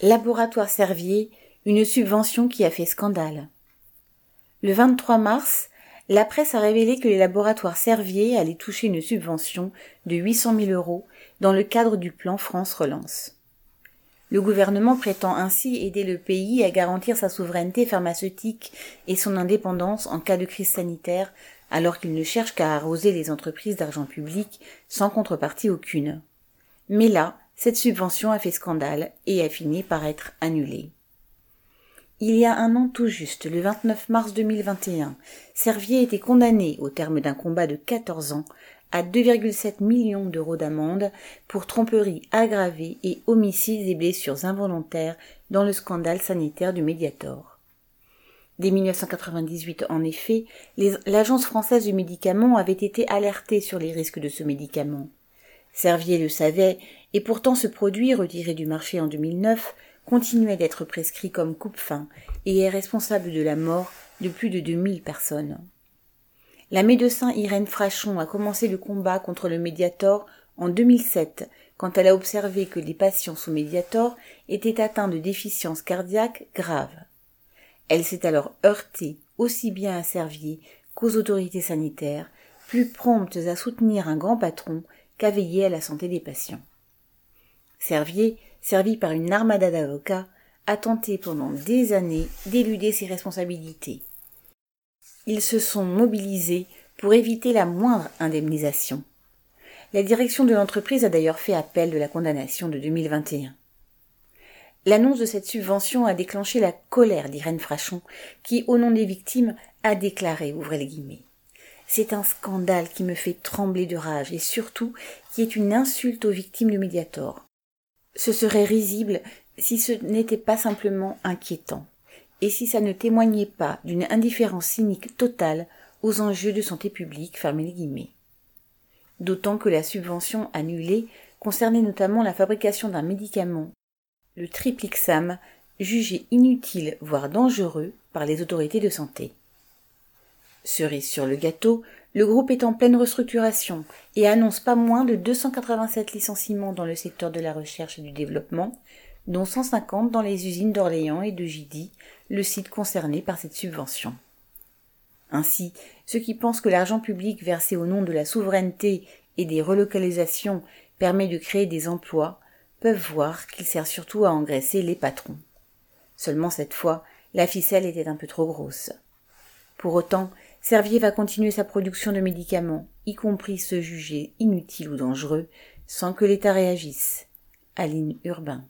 Laboratoire Servier, une subvention qui a fait scandale. Le 23 mars, la presse a révélé que les laboratoires Servier allaient toucher une subvention de 800 000 euros dans le cadre du plan France Relance. Le gouvernement prétend ainsi aider le pays à garantir sa souveraineté pharmaceutique et son indépendance en cas de crise sanitaire, alors qu'il ne cherche qu'à arroser les entreprises d'argent public sans contrepartie aucune. Mais là, cette subvention a fait scandale et a fini par être annulée. Il y a un an tout juste, le 29 mars 2021, Servier était condamné, au terme d'un combat de 14 ans, à 2,7 millions d'euros d'amende pour tromperie aggravée et homicides et blessures involontaires dans le scandale sanitaire du Mediator. Dès 1998, en effet, l'Agence française du médicament avait été alertée sur les risques de ce médicament. Servier le savait, et pourtant ce produit, retiré du marché en 2009, continuait d'être prescrit comme coupe-fin et est responsable de la mort de plus de 2000 personnes. La médecin Irène Frachon a commencé le combat contre le Mediator en 2007 quand elle a observé que les patients sous Mediator étaient atteints de déficience cardiaque grave. Elle s'est alors heurtée aussi bien à Servier qu'aux autorités sanitaires, plus promptes à soutenir un grand patron qu'à veiller à la santé des patients. Servier, servi par une armada d'avocats, a tenté pendant des années d'éluder ses responsabilités. Ils se sont mobilisés pour éviter la moindre indemnisation. La direction de l'entreprise a d'ailleurs fait appel de la condamnation de 2021. L'annonce de cette subvention a déclenché la colère d'Irène Frachon, qui, au nom des victimes, a déclaré, ouvrez les guillemets, c'est un scandale qui me fait trembler de rage et surtout qui est une insulte aux victimes du Mediator. Ce serait risible si ce n'était pas simplement inquiétant et si ça ne témoignait pas d'une indifférence cynique totale aux enjeux de santé publique, fermez. D'autant que la subvention annulée concernait notamment la fabrication d'un médicament, le triplixam, jugé inutile voire dangereux par les autorités de santé. Cerise sur le gâteau, le groupe est en pleine restructuration et annonce pas moins de 287 licenciements dans le secteur de la recherche et du développement, dont 150 dans les usines d'Orléans et de Gidy, le site concerné par cette subvention. Ainsi, ceux qui pensent que l'argent public versé au nom de la souveraineté et des relocalisations permet de créer des emplois peuvent voir qu'il sert surtout à engraisser les patrons. Seulement cette fois, la ficelle était un peu trop grosse. Pour autant, Servier va continuer sa production de médicaments, y compris ceux jugés inutiles ou dangereux, sans que l'État réagisse. Aline Urbain.